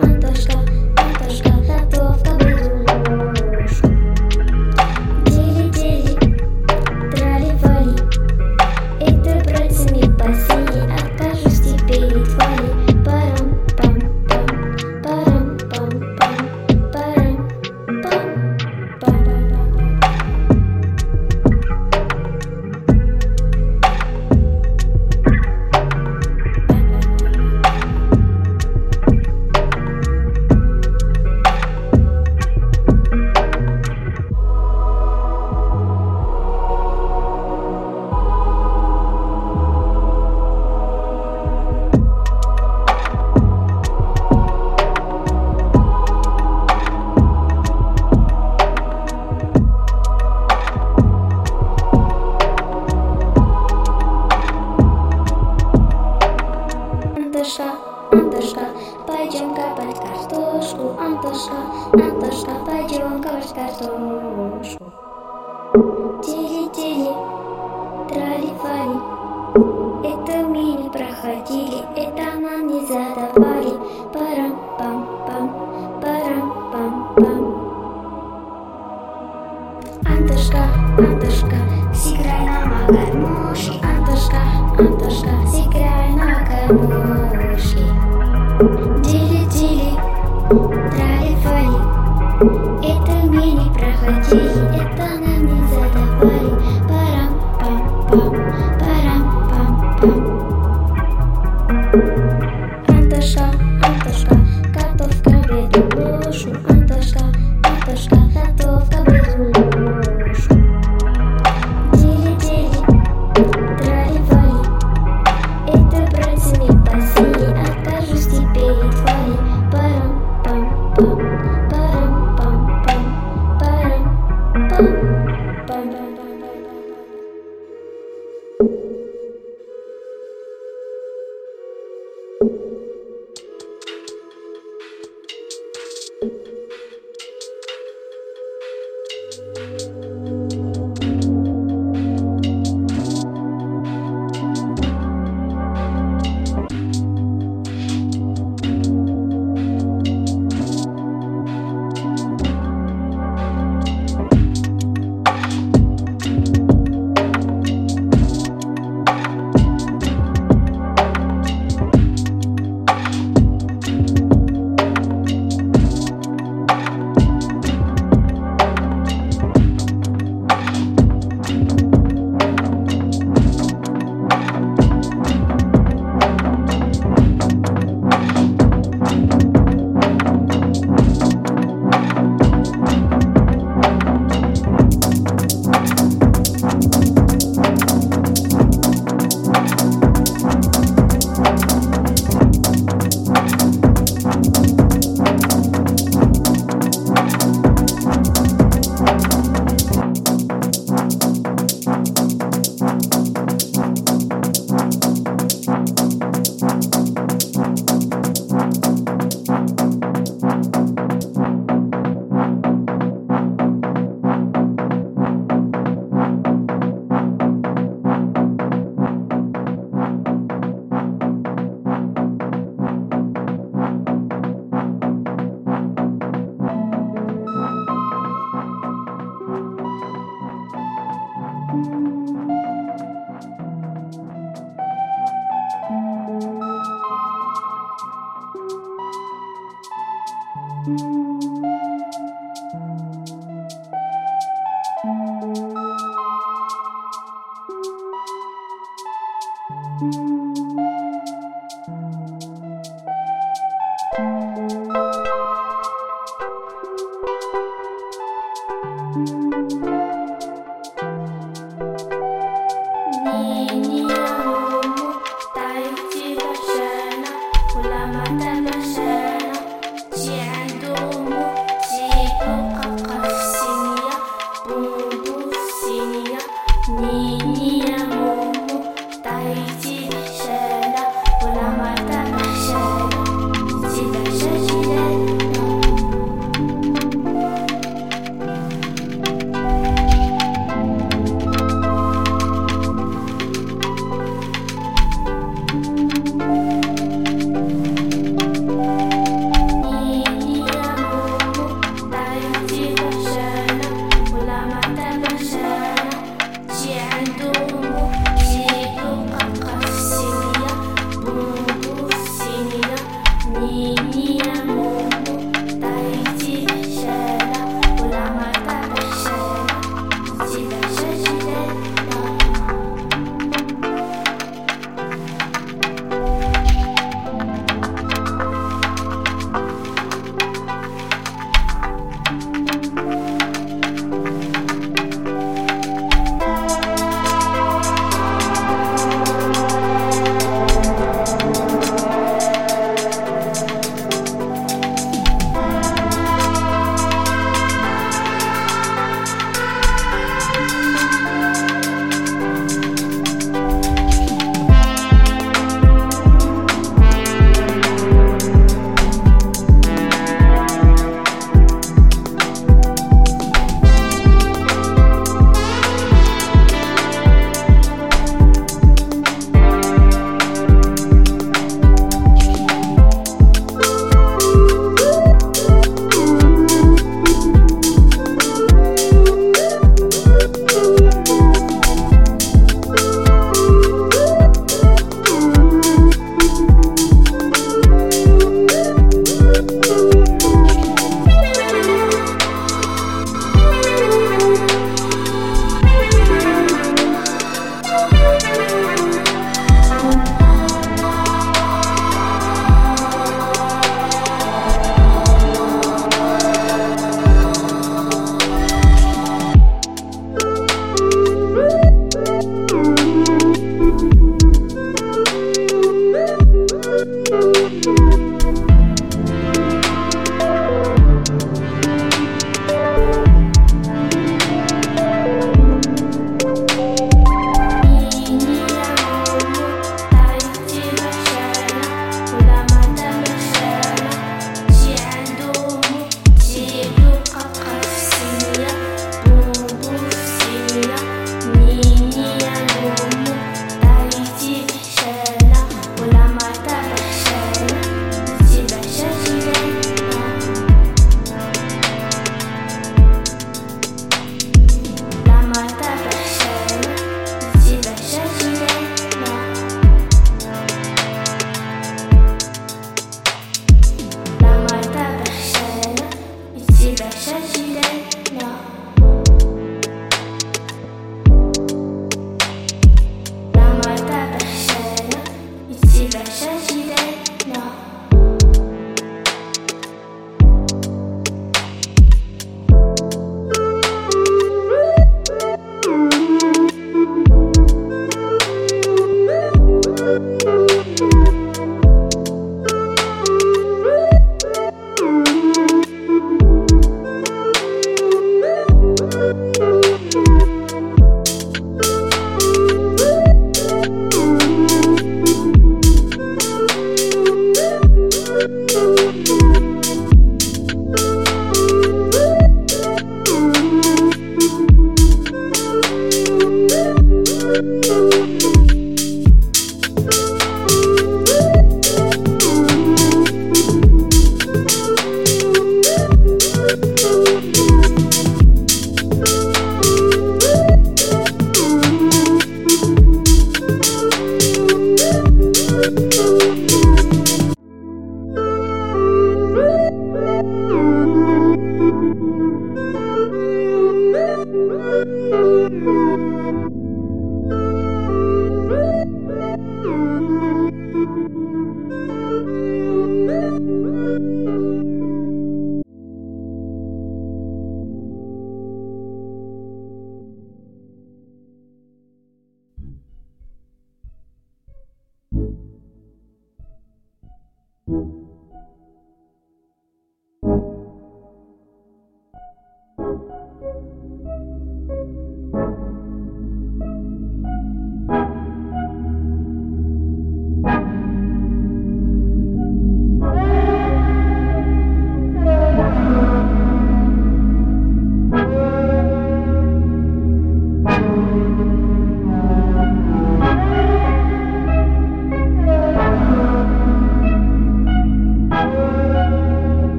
unterstanden. Atashka, Atashka,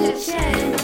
the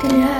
Travare, travare,